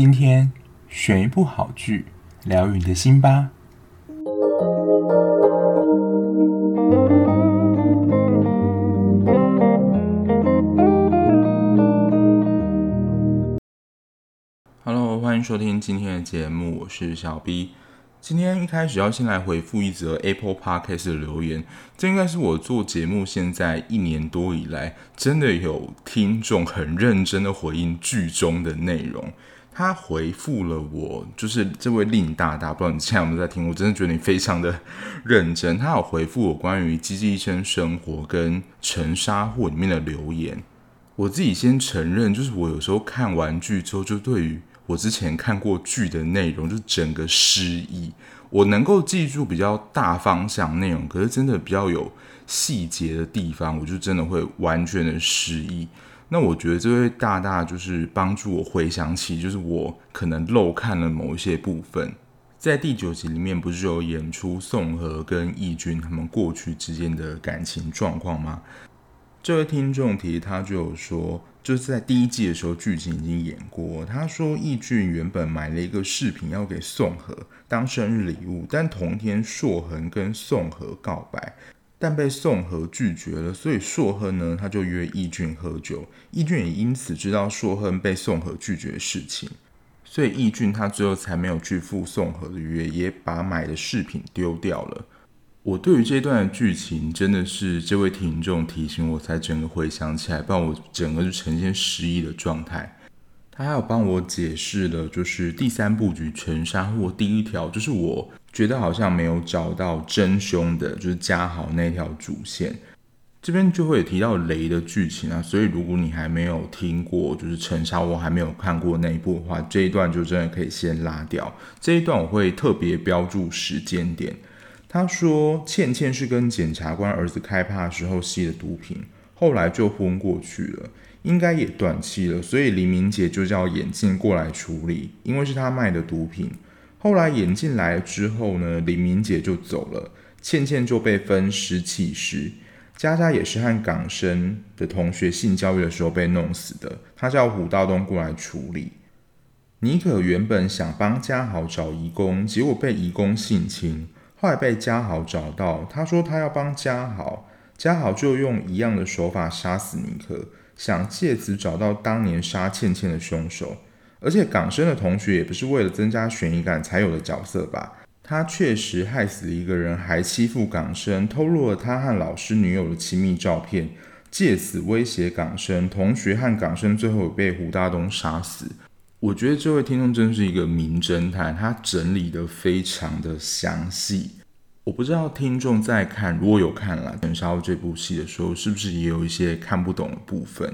今天选一部好剧，疗愈你的心吧。Hello，欢迎收听今天的节目，我是小 B。今天一开始要先来回复一则 Apple Podcast 的留言，这应该是我做节目现在一年多以来，真的有听众很认真的回应剧中的内容。他回复了我，就是这位令大大，不知道你现在有没有在听，我真的觉得你非常的认真。他有回复我关于《机智医生生活》跟《沉沙货》里面的留言。我自己先承认，就是我有时候看完剧之后，就对于我之前看过剧的内容，就整个失忆。我能够记住比较大方向内容，可是真的比较有细节的地方，我就真的会完全的失忆。那我觉得这位大大就是帮助我回想起，就是我可能漏看了某一些部分。在第九集里面，不是有演出宋和跟义俊他们过去之间的感情状况吗？这位听众提，他就有说，就是在第一季的时候，剧情已经演过。他说，义俊原本买了一个饰品要给宋和当生日礼物，但同天硕恒跟宋和告白，但被宋和拒绝了。所以硕亨呢，他就约义俊喝酒。义俊也因此知道硕亨被宋和拒绝的事情，所以义俊他最后才没有去赴宋和的约，也把买的饰品丢掉了。我对于这段剧情真的是这位听众提醒我才整个回想起来，不然我整个就呈现失忆的状态。他还有帮我解释了，就是第三部曲沉沙货第一条，就是我觉得好像没有找到真凶的，就是嘉豪那条主线。这边就会提到雷的剧情啊，所以如果你还没有听过，就是沉沙我还没有看过那一部的话，这一段就真的可以先拉掉。这一段我会特别标注时间点。他说：“倩倩是跟检察官儿子开趴的时候吸的毒品，后来就昏过去了，应该也断气了。所以黎明杰就叫眼镜过来处理，因为是他卖的毒品。后来眼镜来了之后呢，李明杰就走了，倩倩就被分尸弃尸。佳佳也是和港生的同学性交易的时候被弄死的，他叫胡道东过来处理。妮可原本想帮嘉豪找义工，结果被义工性侵。”后来被嘉豪找到，他说他要帮嘉豪，嘉豪就用一样的手法杀死妮可，想借此找到当年杀倩倩的凶手。而且港生的同学也不是为了增加悬疑感才有的角色吧？他确实害死了一个人，还欺负港生，偷录了他和老师女友的亲密照片，借此威胁港生。同学和港生最后被胡大东杀死。我觉得这位听众真是一个名侦探，他整理得非常的详细。我不知道听众在看，如果有看了《沉沙货》这部戏的时候，是不是也有一些看不懂的部分，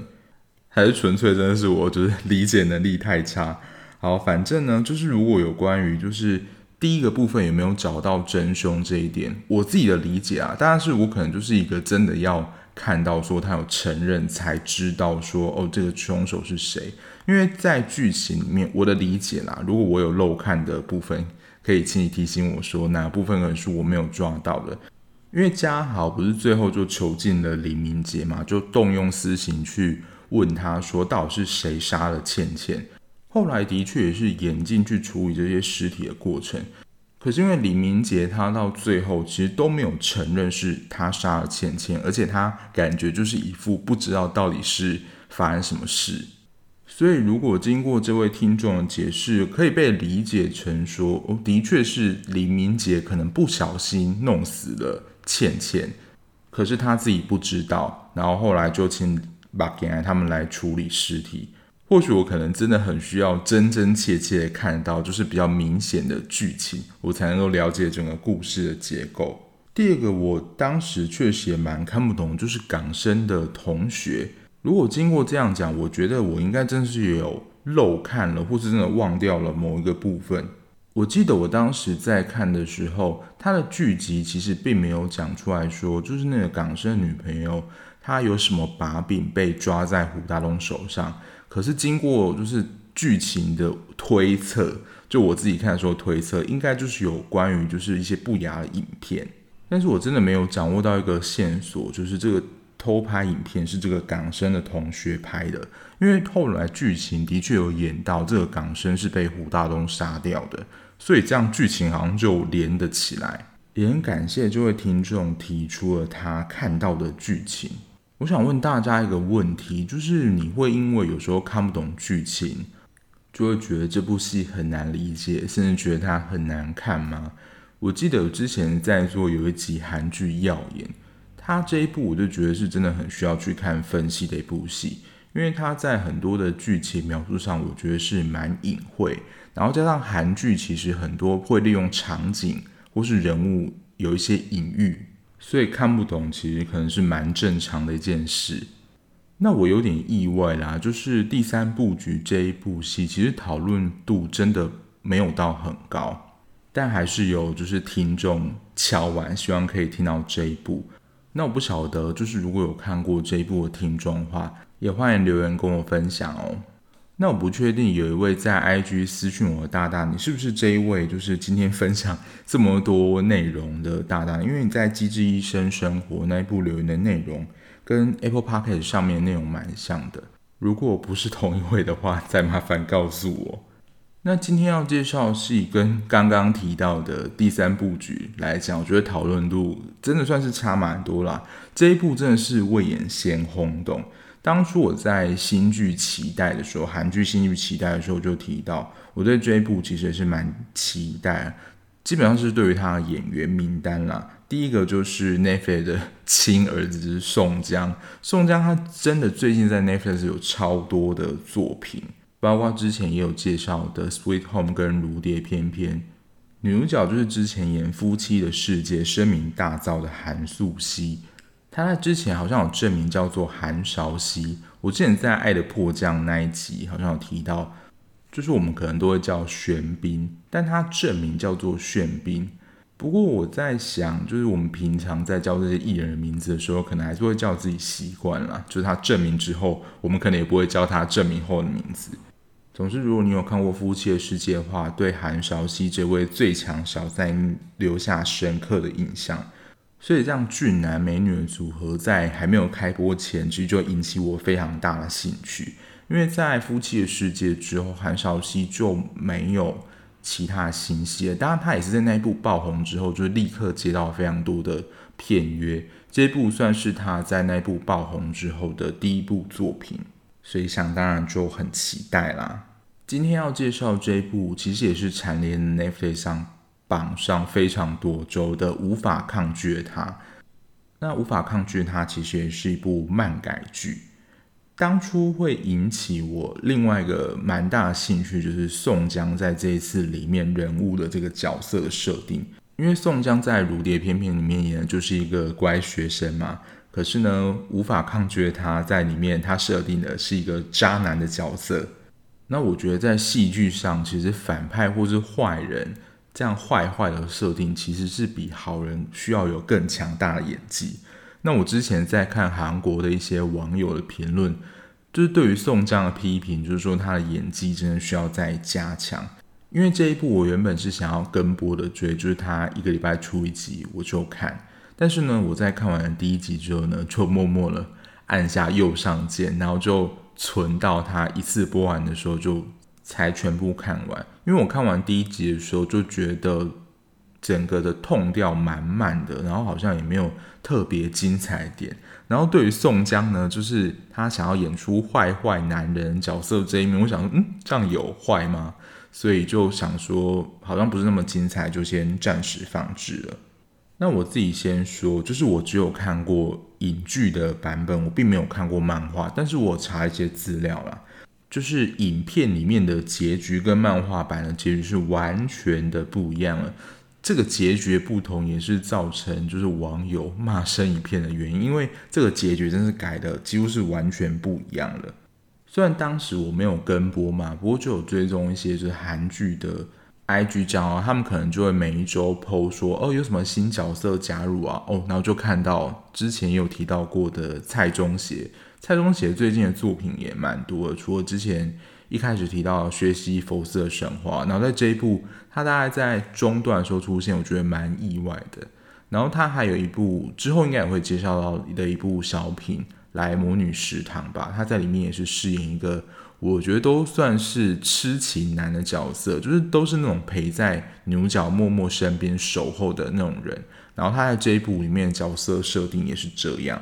还是纯粹真的是我就是理解能力太差？好，反正呢，就是如果有关于就是第一个部分有没有找到真凶这一点，我自己的理解啊，当然是我可能就是一个真的要。看到说他有承认，才知道说哦，这个凶手是谁？因为在剧情里面，我的理解啦，如果我有漏看的部分，可以请你提醒我说哪部分可能是我没有抓到的。因为嘉豪不是最后就囚禁了李明杰嘛，就动用私刑去问他说到底是谁杀了倩倩？后来的确也是严禁去处理这些尸体的过程。可是因为李明杰他到最后其实都没有承认是他杀了倩倩，而且他感觉就是一副不知道到底是发生什么事。所以如果经过这位听众的解释，可以被理解成说，哦，的确是李明杰可能不小心弄死了倩倩，可是他自己不知道，然后后来就请把给他们来处理尸体。或许我可能真的很需要真真切切的看到，就是比较明显的剧情，我才能够了解整个故事的结构。第二个，我当时确实也蛮看不懂，就是港生的同学。如果经过这样讲，我觉得我应该真是有漏看了，或是真的忘掉了某一个部分。我记得我当时在看的时候，他的剧集其实并没有讲出来说，就是那个港生的女朋友，他有什么把柄被抓在胡大东手上。可是经过就是剧情的推测，就我自己看的时候推测，应该就是有关于就是一些不雅的影片。但是我真的没有掌握到一个线索，就是这个偷拍影片是这个港生的同学拍的，因为后来剧情的确有演到这个港生是被胡大东杀掉的，所以这样剧情好像就连得起来。也很感谢这位听众提出了他看到的剧情。我想问大家一个问题，就是你会因为有时候看不懂剧情，就会觉得这部戏很难理解，甚至觉得它很难看吗？我记得我之前在做有一集韩剧《耀眼》，它这一部我就觉得是真的很需要去看分析的一部戏，因为它在很多的剧情描述上，我觉得是蛮隐晦，然后加上韩剧其实很多会利用场景或是人物有一些隐喻。所以看不懂，其实可能是蛮正常的一件事。那我有点意外啦，就是第三部局这一部戏，其实讨论度真的没有到很高，但还是有就是听众敲完，希望可以听到这一部。那我不晓得，就是如果有看过这一部的听众的话，也欢迎留言跟我分享哦。那我不确定有一位在 IG 私讯我的大大，你是不是这一位？就是今天分享这么多内容的大大，因为你在《机智医生生活》那一部留言的内容，跟 Apple Podcast 上面内容蛮像的。如果不是同一位的话，再麻烦告诉我。那今天要介绍的戏跟刚刚提到的第三部局来讲，我觉得讨论度真的算是差蛮多啦。这一部真的是未演先轰动。当初我在新剧期待的时候，韩剧新剧期待的时候就提到，我对这一部其实也是蛮期待。基本上是对于他的演员名单啦，第一个就是 Netflix 的亲儿子宋江。宋江他真的最近在 Netflix 有超多的作品，包括之前也有介绍的《Sweet Home》跟《如蝶翩翩》，女主角就是之前演《夫妻的世界》声名大噪的韩素汐。他在之前好像有正名叫做韩韶熙，我之前在《爱的迫降》那一集好像有提到，就是我们可能都会叫玄彬，但他正名叫做玄彬。不过我在想，就是我们平常在叫这些艺人的名字的时候，可能还是会叫自己习惯了，就是他正名之后，我们可能也不会叫他正名后的名字。总之，如果你有看过《夫妻的世界》的话，对韩韶熙这位最强小三留下深刻的印象。所以这样俊男美女的组合在还没有开播前，其实就引起我非常大的兴趣。因为在《夫妻的世界》之后，韩韶熙就没有其他信息了。当然，他也是在那一部爆红之后，就立刻接到非常多的片约。这部算是他在那一部爆红之后的第一部作品，所以想当然就很期待啦。今天要介绍这一部，其实也是蝉联 Netflix 上。榜上非常多周的无法抗拒的他，那无法抗拒他其实也是一部漫改剧。当初会引起我另外一个蛮大的兴趣，就是宋江在这一次里面人物的这个角色的设定。因为宋江在《如蝶翩翩》里面演的就是一个乖学生嘛，可是呢，无法抗拒他在里面他设定的是一个渣男的角色。那我觉得在戏剧上，其实反派或是坏人。这样坏坏的设定其实是比好人需要有更强大的演技。那我之前在看韩国的一些网友的评论，就是对于宋江的批评，就是说他的演技真的需要再加强。因为这一部我原本是想要跟播的追，就是他一个礼拜出一集我就看。但是呢，我在看完第一集之后呢，就默默的按下右上键，然后就存到他一次播完的时候就。才全部看完，因为我看完第一集的时候就觉得整个的痛调满满的，然后好像也没有特别精彩点。然后对于宋江呢，就是他想要演出坏坏男人角色这一面，我想，嗯，这样有坏吗？所以就想说，好像不是那么精彩，就先暂时放置了。那我自己先说，就是我只有看过影剧的版本，我并没有看过漫画，但是我查一些资料啦。就是影片里面的结局跟漫画版的结局是完全的不一样了。这个结局不同也是造成就是网友骂声一片的原因，因为这个结局真是改的几乎是完全不一样了。虽然当时我没有跟播嘛，不过就有追踪一些就是韩剧的 IG 账号，他们可能就会每一周 PO 说哦有什么新角色加入啊，哦然后就看到之前有提到过的蔡中协。蔡中协最近的作品也蛮多的，除了之前一开始提到学习佛斯的神话，然后在这一部他大概在中段的时候出现，我觉得蛮意外的。然后他还有一部之后应该也会介绍到的一部小品《来魔女食堂》吧，他在里面也是饰演一个我觉得都算是痴情男的角色，就是都是那种陪在牛角默默身边守候的那种人。然后他在这一部里面的角色设定也是这样。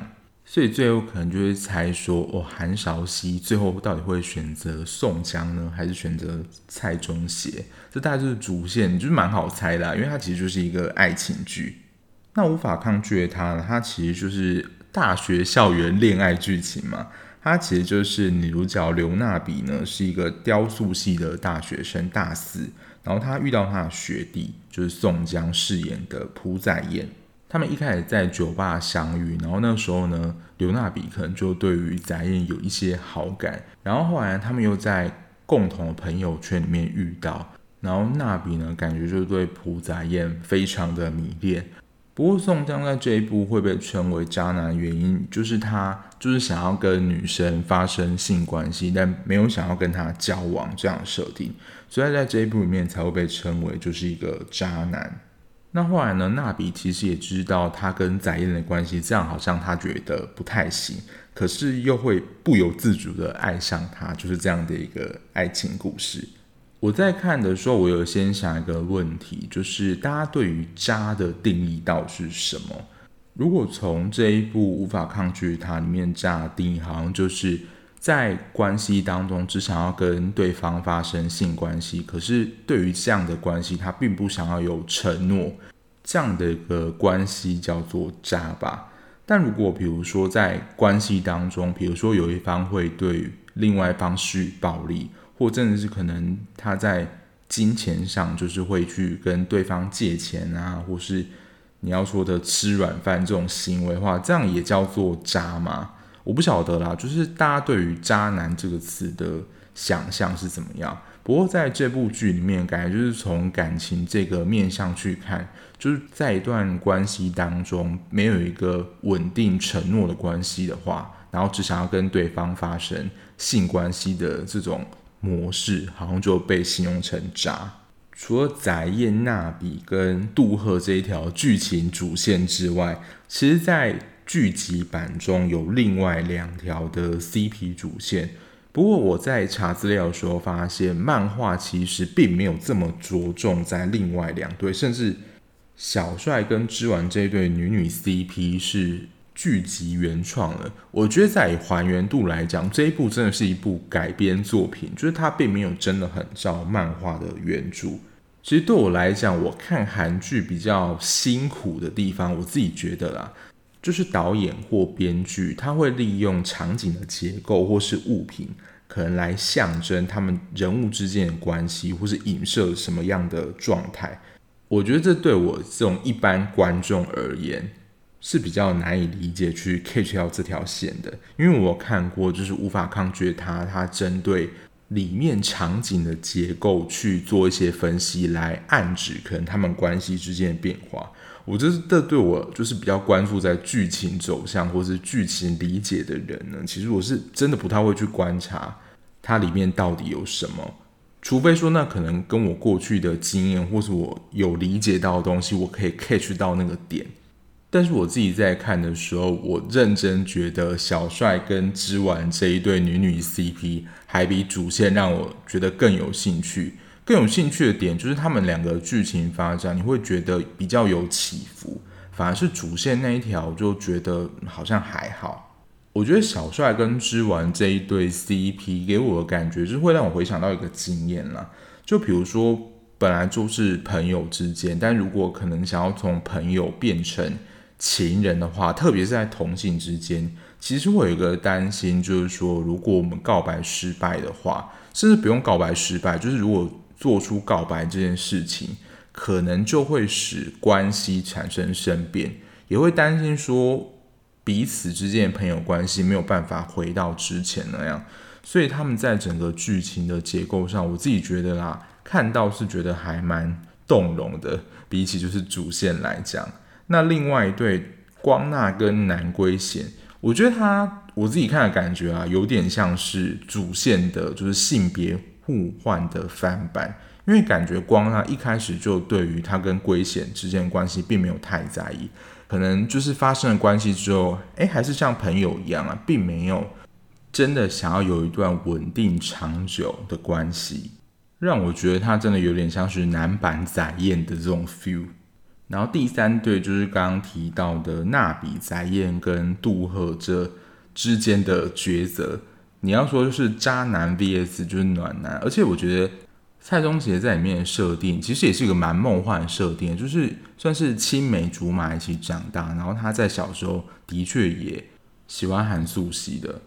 所以最后可能就会猜说，哦，韩韶熙最后到底会选择宋江呢，还是选择蔡中协？这大概就是主线，就是蛮好猜的啊，因为它其实就是一个爱情剧。那无法抗拒的他呢，它其实就是大学校园恋爱剧情嘛。它其实就是女主角刘娜比呢，是一个雕塑系的大学生，大四，然后她遇到她的学弟，就是宋江饰演的朴载砚。他们一开始在酒吧相遇，然后那时候呢，刘娜比可能就对于翟燕有一些好感，然后后来他们又在共同的朋友圈里面遇到，然后娜比呢，感觉就对朴载砚非常的迷恋。不过宋江在这一部会被称为渣男原因，就是他就是想要跟女生发生性关系，但没有想要跟她交往这样设定，所以在这一部里面才会被称为就是一个渣男。那后来呢？娜比其实也知道他跟载燕的关系，这样好像他觉得不太行，可是又会不由自主的爱上他，就是这样的一个爱情故事。我在看的时候，我有先想一个问题，就是大家对于渣的定义到底是什么？如果从这一部无法抗拒它里面渣的定义，好像就是。在关系当中，只想要跟对方发生性关系，可是对于这样的关系，他并不想要有承诺，这样的一个关系叫做渣吧。但如果比如说在关系当中，比如说有一方会对另外一方施予暴力，或真的是可能他在金钱上就是会去跟对方借钱啊，或是你要说的吃软饭这种行为的话，这样也叫做渣吗？我不晓得啦，就是大家对于“渣男”这个词的想象是怎么样。不过在这部剧里面，感觉就是从感情这个面向去看，就是在一段关系当中没有一个稳定承诺的关系的话，然后只想要跟对方发生性关系的这种模式，好像就被形容成渣。除了载砚、娜比跟杜赫这一条剧情主线之外，其实，在剧集版中有另外两条的 CP 主线，不过我在查资料的时候发现，漫画其实并没有这么着重在另外两对，甚至小帅跟织丸这一对女女 CP 是剧集原创的。我觉得在还原度来讲，这一部真的是一部改编作品，就是它并没有真的很照漫画的原著。其实对我来讲，我看韩剧比较辛苦的地方，我自己觉得啦。就是导演或编剧，他会利用场景的结构或是物品，可能来象征他们人物之间的关系，或是影射什么样的状态。我觉得这对我这种一般观众而言是比较难以理解，去 catch 到这条线的。因为我看过，就是无法抗拒他，他针对里面场景的结构去做一些分析，来暗指可能他们关系之间的变化。我就是这对我就是比较关注在剧情走向或是剧情理解的人呢，其实我是真的不太会去观察它里面到底有什么，除非说那可能跟我过去的经验或是我有理解到的东西，我可以 catch 到那个点。但是我自己在看的时候，我认真觉得小帅跟织丸这一对女女 CP 还比主线让我觉得更有兴趣。更有兴趣的点就是他们两个剧情发展，你会觉得比较有起伏，反而是主线那一条就觉得好像还好。我觉得小帅跟织丸这一对 CP 给我的感觉，就是会让我回想到一个经验啦。就比如说，本来就是朋友之间，但如果可能想要从朋友变成情人的话，特别是在同性之间，其实我有一个担心，就是说，如果我们告白失败的话，甚至不用告白失败，就是如果做出告白这件事情，可能就会使关系产生生变，也会担心说彼此之间的朋友关系没有办法回到之前那样，所以他们在整个剧情的结构上，我自己觉得啦，看到是觉得还蛮动容的，比起就是主线来讲，那另外一对光娜跟南圭贤，我觉得他我自己看的感觉啊，有点像是主线的，就是性别。互换的翻版，因为感觉光他一开始就对于他跟圭贤之间关系并没有太在意，可能就是发生了关系之后，哎，还是像朋友一样啊，并没有真的想要有一段稳定长久的关系，让我觉得他真的有点像是男版宰燕的这种 feel。然后第三对就是刚刚提到的娜比、宰燕跟杜赫这之间的抉择。你要说就是渣男 VS 就是暖男，而且我觉得蔡宗杰在里面的设定其实也是一个蛮梦幻的设定，就是算是青梅竹马一起长大，然后他在小时候的确也喜欢韩素汐的。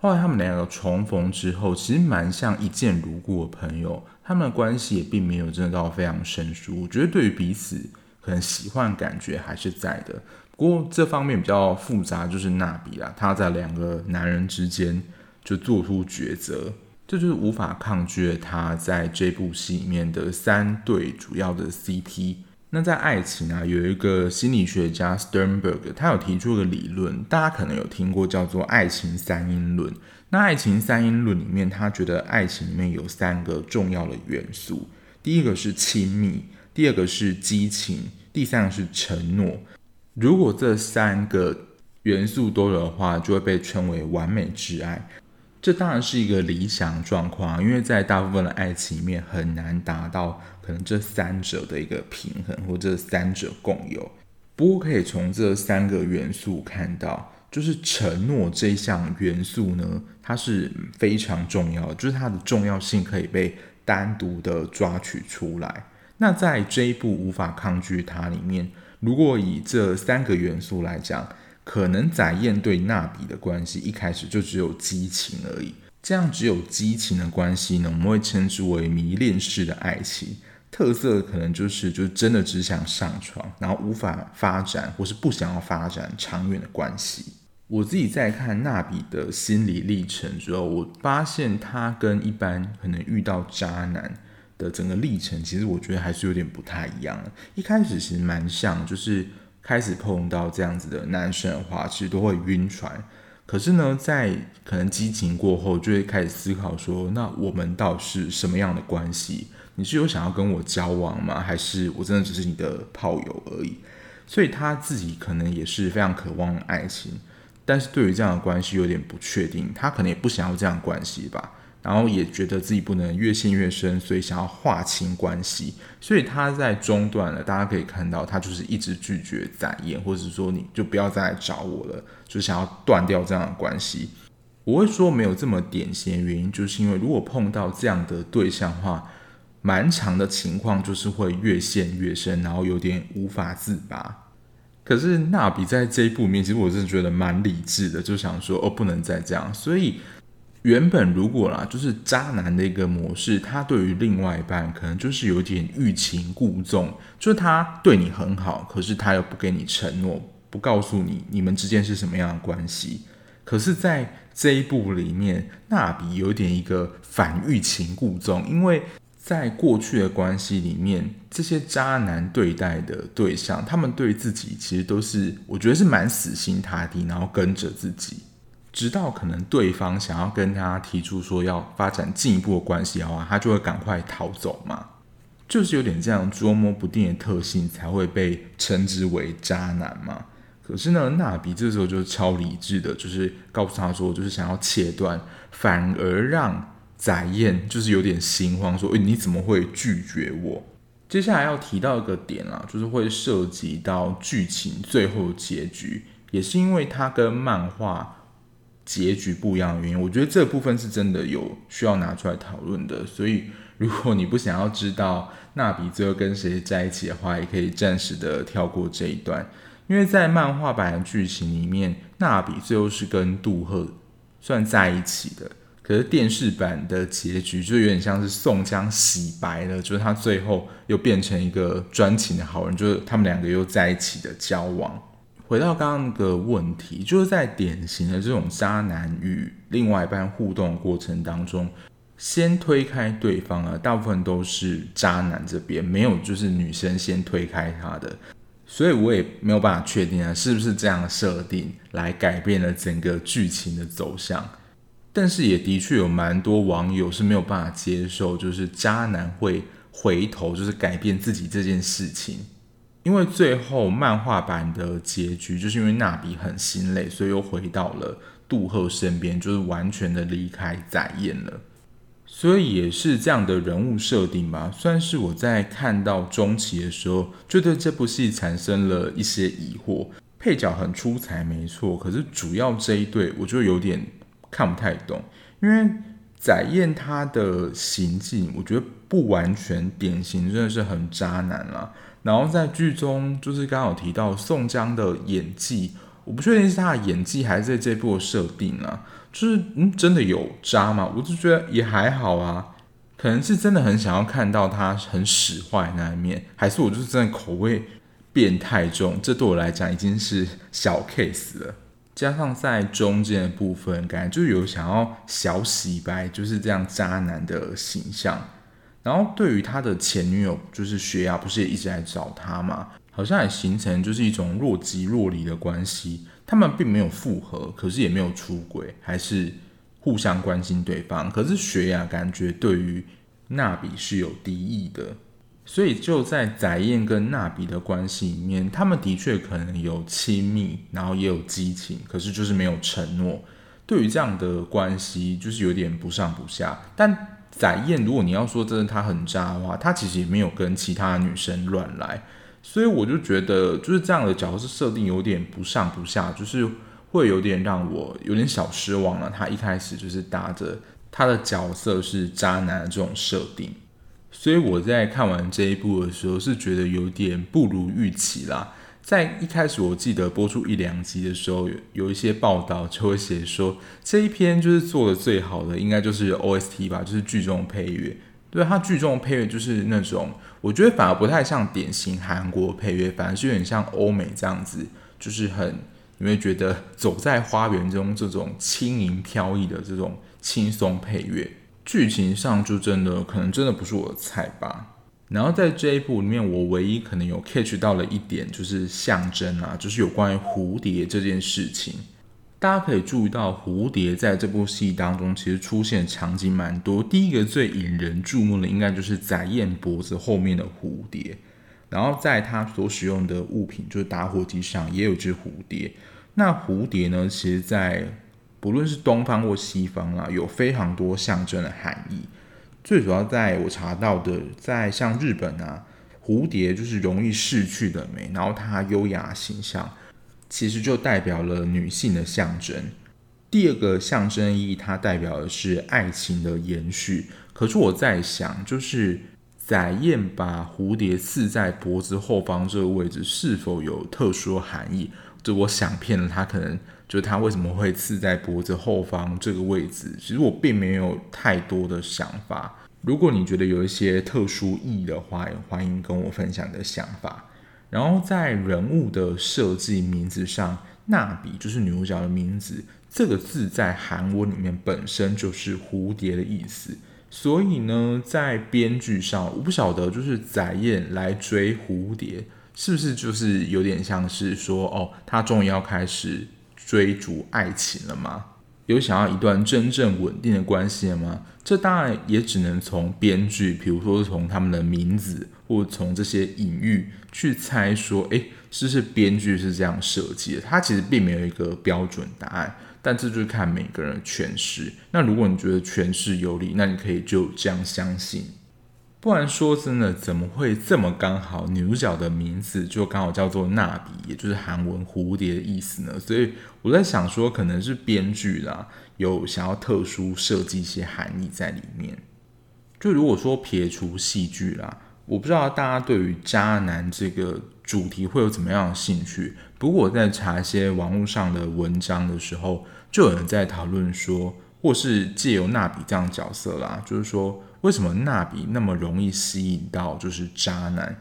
后来他们两个重逢之后，其实蛮像一见如故的朋友，他们的关系也并没有真的到非常生疏。我觉得对于彼此。可能喜欢感觉还是在的，不过这方面比较复杂，就是娜比啦，他在两个男人之间就做出抉择，这就是无法抗拒他在这部戏里面的三对主要的 CP。那在爱情啊，有一个心理学家 Sternberg，他有提出一个理论，大家可能有听过，叫做爱情三因论。那爱情三因论里面，他觉得爱情里面有三个重要的元素，第一个是亲密。第二个是激情，第三个是承诺。如果这三个元素都有的话，就会被称为完美挚爱。这当然是一个理想状况，因为在大部分的爱情里面很难达到可能这三者的一个平衡，或这三者共有。不过可以从这三个元素看到，就是承诺这项元素呢，它是非常重要的，就是它的重要性可以被单独的抓取出来。那在这一部无法抗拒它里面，如果以这三个元素来讲，可能宰燕对娜比的关系一开始就只有激情而已。这样只有激情的关系呢，我们会称之为迷恋式的爱情。特色可能就是就真的只想上床，然后无法发展或是不想要发展长远的关系。我自己在看娜比的心理历程之后，我发现她跟一般可能遇到渣男。的整个历程，其实我觉得还是有点不太一样。一开始其实蛮像，就是开始碰到这样子的男生的话，其实都会晕船。可是呢，在可能激情过后，就会开始思考说，那我们到底是什么样的关系？你是有想要跟我交往吗？还是我真的只是你的炮友而已？所以他自己可能也是非常渴望爱情，但是对于这样的关系有点不确定，他可能也不想要这样关系吧。然后也觉得自己不能越陷越深，所以想要划清关系，所以他在中断了。大家可以看到，他就是一直拒绝展演，或者说你就不要再来找我了，就想要断掉这样的关系。我会说没有这么典型的原因，就是因为如果碰到这样的对象的话，蛮长的情况就是会越陷越深，然后有点无法自拔。可是纳比在这一部里面，其实我是觉得蛮理智的，就想说哦，不能再这样，所以。原本如果啦，就是渣男的一个模式，他对于另外一半可能就是有点欲擒故纵，就是他对你很好，可是他又不给你承诺，不告诉你你们之间是什么样的关系。可是，在这一部里面，娜比有点一个反欲擒故纵，因为在过去的关系里面，这些渣男对待的对象，他们对自己其实都是，我觉得是蛮死心塌地，然后跟着自己。直到可能对方想要跟他提出说要发展进一步的关系的话，他就会赶快逃走嘛，就是有点这样捉摸不定的特性才会被称之为渣男嘛。可是呢，娜比这时候就是超理智的，就是告诉他说，就是想要切断，反而让宰燕就是有点心慌，说，诶，你怎么会拒绝我？接下来要提到一个点啊，就是会涉及到剧情最后结局，也是因为他跟漫画。结局不一样的原因，我觉得这部分是真的有需要拿出来讨论的。所以，如果你不想要知道娜比最后跟谁在一起的话，也可以暂时的跳过这一段。因为在漫画版的剧情里面，娜比最后是跟杜赫算在一起的。可是电视版的结局就有点像是宋江洗白了，就是他最后又变成一个专情的好人，就是他们两个又在一起的交往。回到刚刚的问题，就是在典型的这种渣男与另外一半互动的过程当中，先推开对方啊，大部分都是渣男这边，没有就是女生先推开他的，所以我也没有办法确定啊，是不是这样的设定来改变了整个剧情的走向。但是也的确有蛮多网友是没有办法接受，就是渣男会回头就是改变自己这件事情。因为最后漫画版的结局，就是因为娜比很心累，所以又回到了杜赫身边，就是完全的离开载彦了。所以也是这样的人物设定吧，算是我在看到中期的时候，就对这部戏产生了一些疑惑。配角很出彩，没错，可是主要这一对，我就有点看不太懂，因为载彦他的行径，我觉得不完全典型，真的是很渣男啦。然后在剧中，就是刚刚有提到宋江的演技，我不确定是他的演技还是在这部的设定啊，就是嗯，真的有渣吗？我就觉得也还好啊，可能是真的很想要看到他很使坏那一面，还是我就是真的口味变态重，这对我来讲已经是小 case 了。加上在中间的部分，感觉就有想要小洗白，就是这样渣男的形象。然后对于他的前女友，就是雪亚，不是也一直来找他吗？好像也形成就是一种若即若离的关系。他们并没有复合，可是也没有出轨，还是互相关心对方。可是雪亚感觉对于娜比是有敌意的，所以就在载彦跟娜比的关系里面，他们的确可能有亲密，然后也有激情，可是就是没有承诺。对于这样的关系，就是有点不上不下，但。载燕，如果你要说真的他很渣的话，他其实也没有跟其他女生乱来，所以我就觉得就是这样的角色设定有点不上不下，就是会有点让我有点小失望了。他一开始就是搭着他的角色是渣男的这种设定，所以我在看完这一部的时候是觉得有点不如预期啦。在一开始，我记得播出一两集的时候，有有一些报道就会写说，这一篇就是做的最好的，应该就是 OST 吧，就是剧中的配乐。对，它剧中的配乐就是那种，我觉得反而不太像典型韩国配乐，反而是有点像欧美这样子，就是很你会觉得走在花园中这种轻盈飘逸的这种轻松配乐。剧情上就真的可能真的不是我的菜吧。然后在这一部里面，我唯一可能有 catch 到了一点，就是象征啊，就是有关于蝴蝶这件事情。大家可以注意到，蝴蝶在这部戏当中其实出现场景蛮多。第一个最引人注目的，应该就是宰燕脖子后面的蝴蝶。然后在他所使用的物品，就是打火机上也有只蝴蝶。那蝴蝶呢，其实在不论是东方或西方啊，有非常多象征的含义。最主要在我查到的，在像日本啊，蝴蝶就是容易逝去的美，然后它优雅形象，其实就代表了女性的象征。第二个象征意义，它代表的是爱情的延续。可是我在想，就是载燕把蝴蝶刺在脖子后方这个位置，是否有特殊含义？就我想骗了他，可能。就是他为什么会刺在脖子后方这个位置？其实我并没有太多的想法。如果你觉得有一些特殊意义的话，也欢迎跟我分享你的想法。然后在人物的设计名字上，娜比就是女主角的名字，这个字在韩文里面本身就是蝴蝶的意思。所以呢，在编剧上，我不晓得就是载燕来追蝴蝶，是不是就是有点像是说，哦，他终于要开始。追逐爱情了吗？有想要一段真正稳定的关系了吗？这当然也只能从编剧，比如说从他们的名字，或从这些隐喻去猜说，诶，是不是编剧是这样设计的？它其实并没有一个标准答案，但这就是看每个人的诠释。那如果你觉得诠释有理，那你可以就这样相信。不然说真的，怎么会这么刚好？女主角的名字就刚好叫做娜比，也就是韩文蝴蝶的意思呢？所以我在想说，可能是编剧啦，有想要特殊设计一些含义在里面。就如果说撇除戏剧啦，我不知道大家对于渣男这个主题会有怎么样的兴趣。不过我在查一些网络上的文章的时候，就有人在讨论说，或是借由娜比这样角色啦，就是说。为什么娜比那么容易吸引到就是渣男？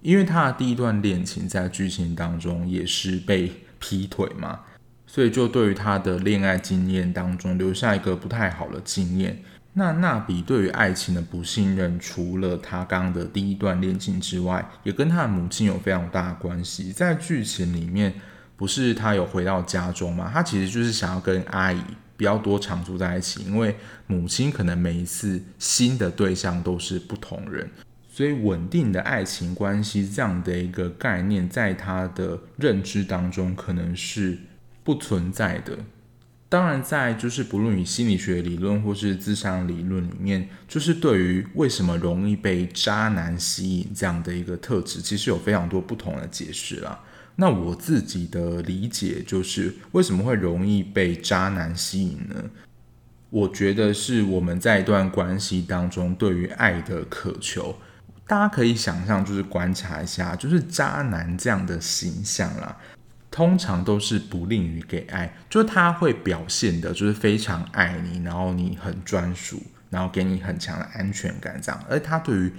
因为他的第一段恋情在剧情当中也是被劈腿嘛，所以就对于他的恋爱经验当中留下一个不太好的经验。那娜比对于爱情的不信任，除了他刚刚的第一段恋情之外，也跟他的母亲有非常大的关系。在剧情里面，不是他有回到家中吗？他其实就是想要跟阿姨。比较多常住在一起，因为母亲可能每一次新的对象都是不同人，所以稳定的爱情关系这样的一个概念，在他的认知当中可能是不存在的。当然，在就是不论以心理学理论或是咨商理论里面，就是对于为什么容易被渣男吸引这样的一个特质，其实有非常多不同的解释啦。那我自己的理解就是，为什么会容易被渣男吸引呢？我觉得是我们在一段关系当中对于爱的渴求。大家可以想象，就是观察一下，就是渣男这样的形象啦。通常都是不吝于给爱，就是他会表现的，就是非常爱你，然后你很专属，然后给你很强的安全感这样。而他对于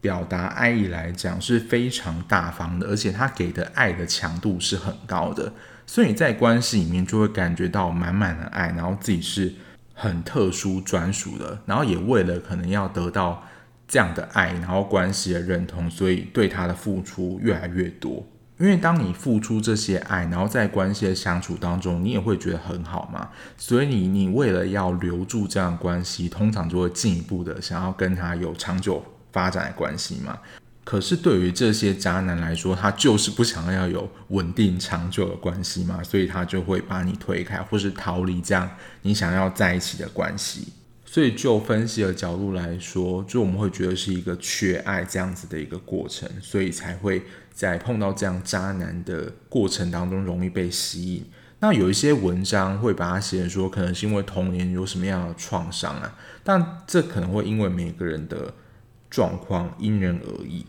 表达爱意来讲是非常大方的，而且他给的爱的强度是很高的，所以在关系里面就会感觉到满满的爱，然后自己是很特殊专属的，然后也为了可能要得到这样的爱，然后关系的认同，所以对他的付出越来越多。因为当你付出这些爱，然后在关系的相处当中，你也会觉得很好嘛。所以你你为了要留住这样的关系，通常就会进一步的想要跟他有长久发展的关系嘛。可是对于这些渣男来说，他就是不想要有稳定长久的关系嘛，所以他就会把你推开，或是逃离这样你想要在一起的关系。所以就分析的角度来说，就我们会觉得是一个缺爱这样子的一个过程，所以才会。在碰到这样渣男的过程当中，容易被吸引。那有一些文章会把它写说，可能是因为童年有什么样的创伤啊？但这可能会因为每个人的状况因人而异。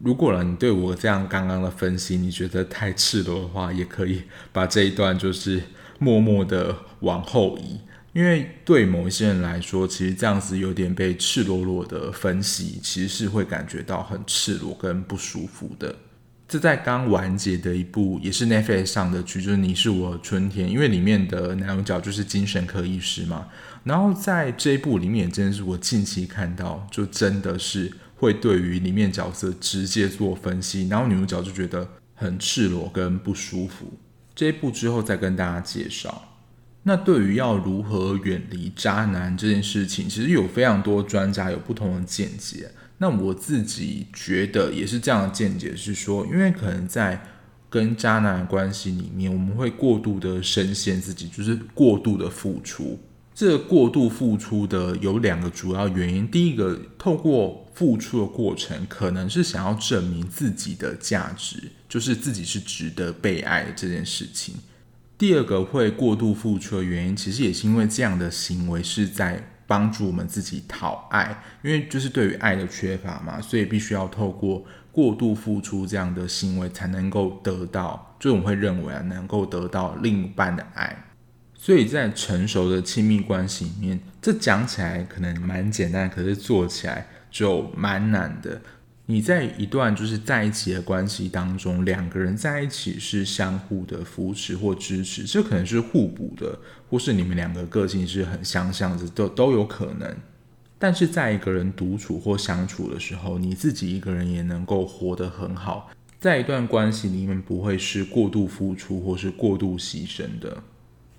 如果，你对我这样刚刚的分析，你觉得太赤裸的话，也可以把这一段就是默默的往后移。因为对某一些人来说，其实这样子有点被赤裸裸的分析，其实是会感觉到很赤裸跟不舒服的。这在刚完结的一部也是 Netflix 上的剧，就是《你是我春天》，因为里面的男主角就是精神科医师嘛。然后在这一部里面，真的是我近期看到，就真的是会对于里面角色直接做分析，然后女主角就觉得很赤裸跟不舒服。这一部之后再跟大家介绍。那对于要如何远离渣男这件事情，其实有非常多专家有不同的见解。那我自己觉得也是这样的见解，是说，因为可能在跟渣男的关系里面，我们会过度的深陷自己，就是过度的付出。这个过度付出的有两个主要原因，第一个，透过付出的过程，可能是想要证明自己的价值，就是自己是值得被爱的这件事情。第二个会过度付出的原因，其实也是因为这样的行为是在。帮助我们自己讨爱，因为就是对于爱的缺乏嘛，所以必须要透过过度付出这样的行为才能够得到，就我们会认为啊，能够得到另一半的爱。所以在成熟的亲密关系里面，这讲起来可能蛮简单，可是做起来就蛮难的。你在一段就是在一起的关系当中，两个人在一起是相互的扶持或支持，这可能是互补的，或是你们两个个性是很相像的，都都有可能。但是在一个人独处或相处的时候，你自己一个人也能够活得很好，在一段关系里面不会是过度付出或是过度牺牲的。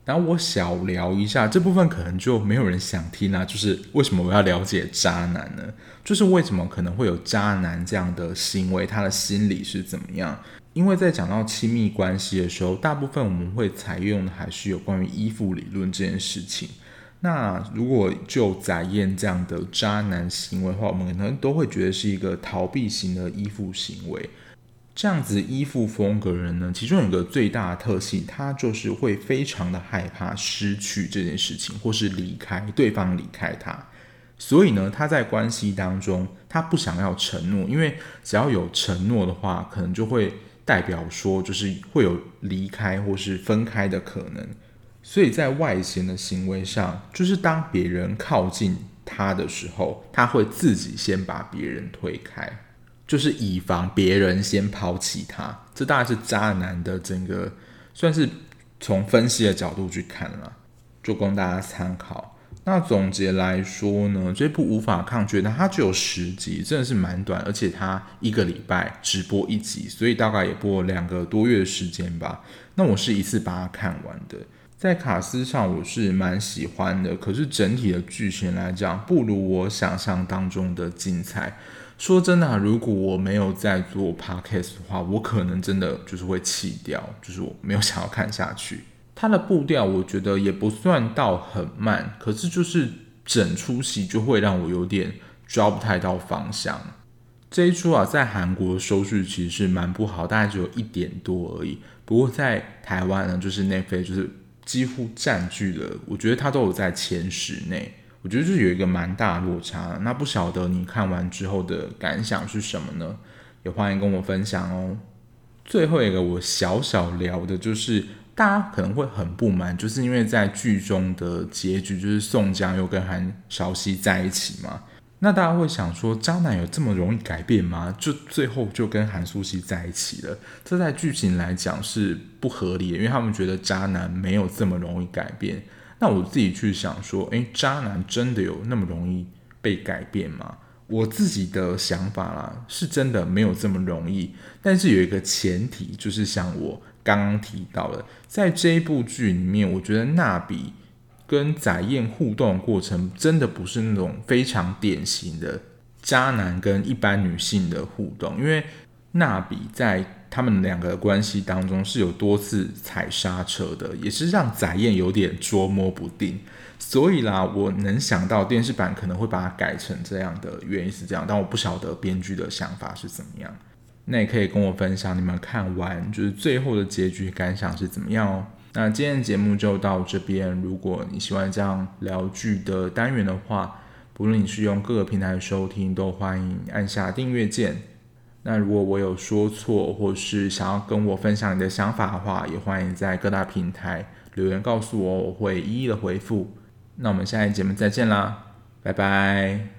然后我小聊一下这部分，可能就没有人想听啦。就是为什么我要了解渣男呢？就是为什么可能会有渣男这样的行为，他的心理是怎么样？因为在讲到亲密关系的时候，大部分我们会采用的还是有关于依附理论这件事情。那如果就载燕这样的渣男行为的话，我们可能都会觉得是一个逃避型的依附行为。这样子依附风格人呢，其中有个最大的特性，他就是会非常的害怕失去这件事情，或是离开对方离开他。所以呢，他在关系当中，他不想要承诺，因为只要有承诺的话，可能就会代表说，就是会有离开或是分开的可能。所以在外显的行为上，就是当别人靠近他的时候，他会自己先把别人推开。就是以防别人先抛弃他，这大概是渣男的整个算是从分析的角度去看了，就供大家参考。那总结来说呢，这部无法抗拒，那它只有十集，真的是蛮短，而且它一个礼拜只播一集，所以大概也播了两个多月的时间吧。那我是一次把它看完的，在卡司上我是蛮喜欢的，可是整体的剧情来讲，不如我想象当中的精彩。说真的，如果我没有在做 podcast 的话，我可能真的就是会弃掉，就是我没有想要看下去。它的步调我觉得也不算到很慢，可是就是整出戏就会让我有点抓不太到方向。这一出啊，在韩国收视其实是蛮不好，大概只有一点多而已。不过在台湾呢，就是内飞就是几乎占据了，我觉得它都有在前十内。我觉得就是有一个蛮大落差，那不晓得你看完之后的感想是什么呢？也欢迎跟我分享哦。最后一个我小小聊的就是，大家可能会很不满，就是因为在剧中的结局就是宋江又跟韩韶熙在一起嘛。那大家会想说，渣男有这么容易改变吗？就最后就跟韩素汐在一起了，这在剧情来讲是不合理的，因为他们觉得渣男没有这么容易改变。那我自己去想说，诶，渣男真的有那么容易被改变吗？我自己的想法啦，是真的没有这么容易。但是有一个前提，就是像我刚刚提到的，在这一部剧里面，我觉得娜比跟载燕互动的过程，真的不是那种非常典型的渣男跟一般女性的互动，因为娜比在。他们两个的关系当中是有多次踩刹车的，也是让载燕有点捉摸不定。所以啦，我能想到电视版可能会把它改成这样的原因是这样，但我不晓得编剧的想法是怎么样。那也可以跟我分享你们看完就是最后的结局感想是怎么样哦。那今天节目就到这边。如果你喜欢这样聊剧的单元的话，不论你是用各个平台收听，都欢迎按下订阅键。那如果我有说错，或是想要跟我分享你的想法的话，也欢迎在各大平台留言告诉我，我会一一的回复。那我们下一节目再见啦，拜拜。